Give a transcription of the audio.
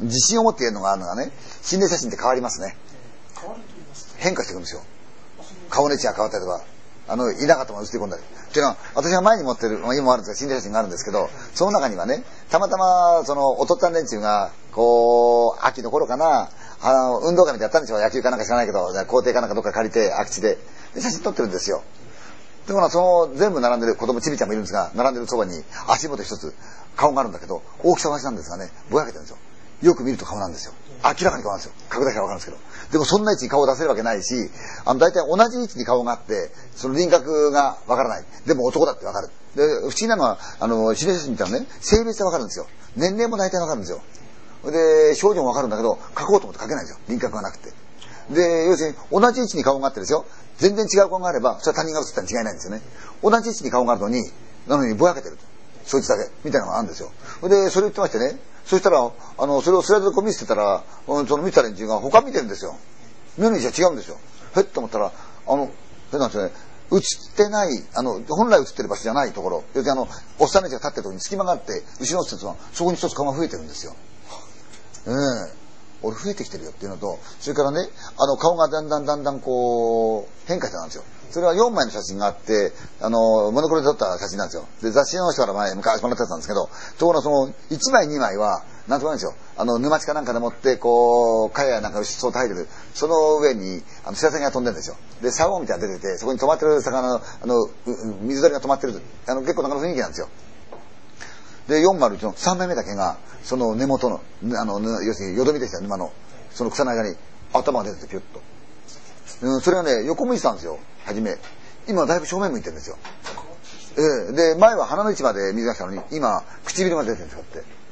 自信を持って言えるのがあるのがね、心霊写真って変わりますね。変化していくんですよ。顔の位置が変わったりとか、あの、いなかったもの映り込んだり。っていうのは、私が前に持ってる、今もあるんですが、心霊写真があるんですけど、その中にはね、たまたま、その、おとっつぁん連中が、こう、秋の頃かな、あの、運動会みたいやったんでしょう野球かなんか知らないけど、校庭かなんかどっか借りて、空き地で。で、写真撮ってるんですよ。でもその、全部並んでる子供ちびちゃんもいるんですが、並んでるそばに足元一つ顔があるんだけど、大きさは同じなんですがね、ぼやけてるんですよ。よく見ると顔なんですよ。明らかに顔なんですよ。拡大からわかるんですけど。でもそんな位置に顔を出せるわけないし、あの、大体同じ位置に顔があって、その輪郭がわからない。でも男だってわかる。で、不思議なのは、あの、指令写真見たらね、性別はわかるんですよ。年齢も大体わかるんですよ。で、症状もわかるんだけど、書こうと思って書けないんですよ。輪郭がなくて。で、要するに、同じ位置に顔があってですよ。全然違う顔があれば、それは他人が映ったに違いないんですよね。同じ位置に顔があるのに、なのにぼやけてる。そいつだけ。みたいなのがあるんですよ。で、それ言ってましてね。そしたら、あの、それをスライドでこう見せてたら、うん、その見た連中が他見てるんですよ。見るにじゃ違うんですよ。へっと思ったら、あの、変なんですよね。映ってない、あの、本来映ってる場所じゃないところ、要するにあの、おっさんたちが立ってるところに隙間があって、後ろの人は、そこに一つ顔が増えてるんですよ。ええ俺増えてきてるよっていうのと、それからね、あの顔がだんだんだんだんこう、変化してたんですよ。それは4枚の写真があって、あの、モノクロで撮った写真なんですよ。で、雑誌の人から前、昔もらってたんですけど、ところがその、1枚2枚は、なんともないんですよ。あの、沼地かなんかでもって、こう、かやなんかそうと入ってる。その上に、あの、白鷺が飛んでるんですよ。で、サゴみたいなの出てて、そこに止まってる魚の、あの、水鳥が止まってる。あの、結構なかなか雰囲気なんですよ。で、401の3枚目だけが、その根元の、あの、要するによどみでした沼の、その草の間に頭が出ててピュッと。うん、それがね、横向いてたんですよ、初め。今だいぶ正面向いてるんですよ。ええで、前は鼻の位置まで水が来たのに、今、唇まで出てるんですよって。